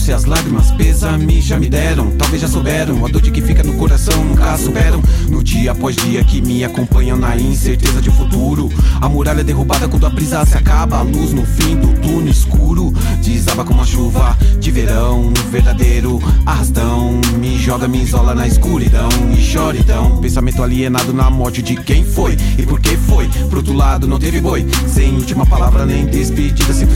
se as lágrimas pesam-me já me deram. Talvez já souberam, a dor de que fica no coração nunca superam. No dia após dia que me acompanham na incerteza de um futuro. A muralha derrubada quando a brisa se acaba. A luz no fim do túnel escuro desaba como a chuva de verão. Um verdadeiro arrastão me joga, me isola na escuridão e choridão. Pensamento alienado na morte de quem foi e por que foi. Pro outro lado não teve boi, sem última palavra nem despedida, simplesmente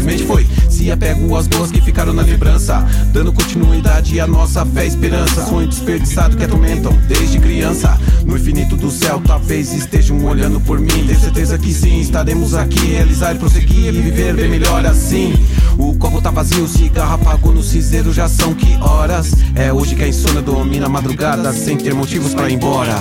apego às boas que ficaram na lembrança, dando continuidade à nossa fé e esperança. Sonho desperdiçado que atormentam desde criança. No infinito do céu, talvez estejam olhando por mim. Tenho certeza que sim, estaremos aqui, realizar e prosseguir e viver bem melhor assim. O copo tá vazio, o cigarro apagou no cinzeiro, já são que horas? É hoje que a insônia domina a madrugada, sem ter motivos pra ir embora.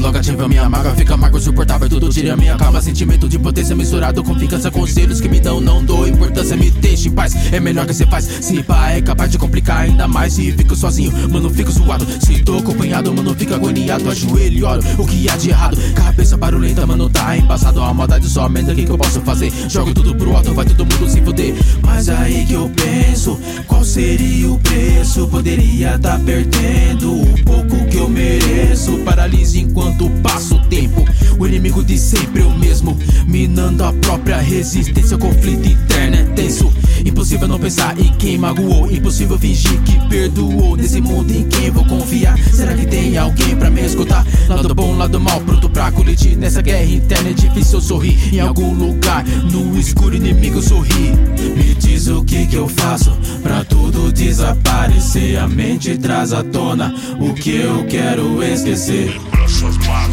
Pensamento negativo, logo ativa minha mágoa Fica amargo, suportável, tudo tira minha calma. Sentimento de potência misturado com vingança Conselhos que me dão, não dou importância. Me deixa em paz, é melhor que cê faz. Se pá, é capaz de complicar mais Se fico sozinho, mano, fico suado Se tô acompanhado, mano, fico agoniado. Ajoelho e oro, o que há de errado? Cabeça barulhenta, mano, tá embaçado. A maldade só aumenta, o que, que eu posso fazer? Jogo tudo pro alto, vai todo mundo se fuder. Mas aí que eu penso Qual seria o preço? Poderia tá perdendo O pouco que eu mereço. Paralise enquanto passa o tempo inimigo de sempre o mesmo Minando a própria resistência conflito interno é tenso. Impossível não pensar em quem magoou Impossível fingir que perdoou. Nesse mundo em quem vou confiar Será que tem alguém pra me escutar? Lado bom, lado mal, pronto pra colidir. Nessa guerra interna é difícil eu sorrir. Em algum lugar, no escuro inimigo sorri. Me diz o que que eu faço Pra tudo desaparecer. A mente traz à tona O que eu quero esquecer. Maluquem,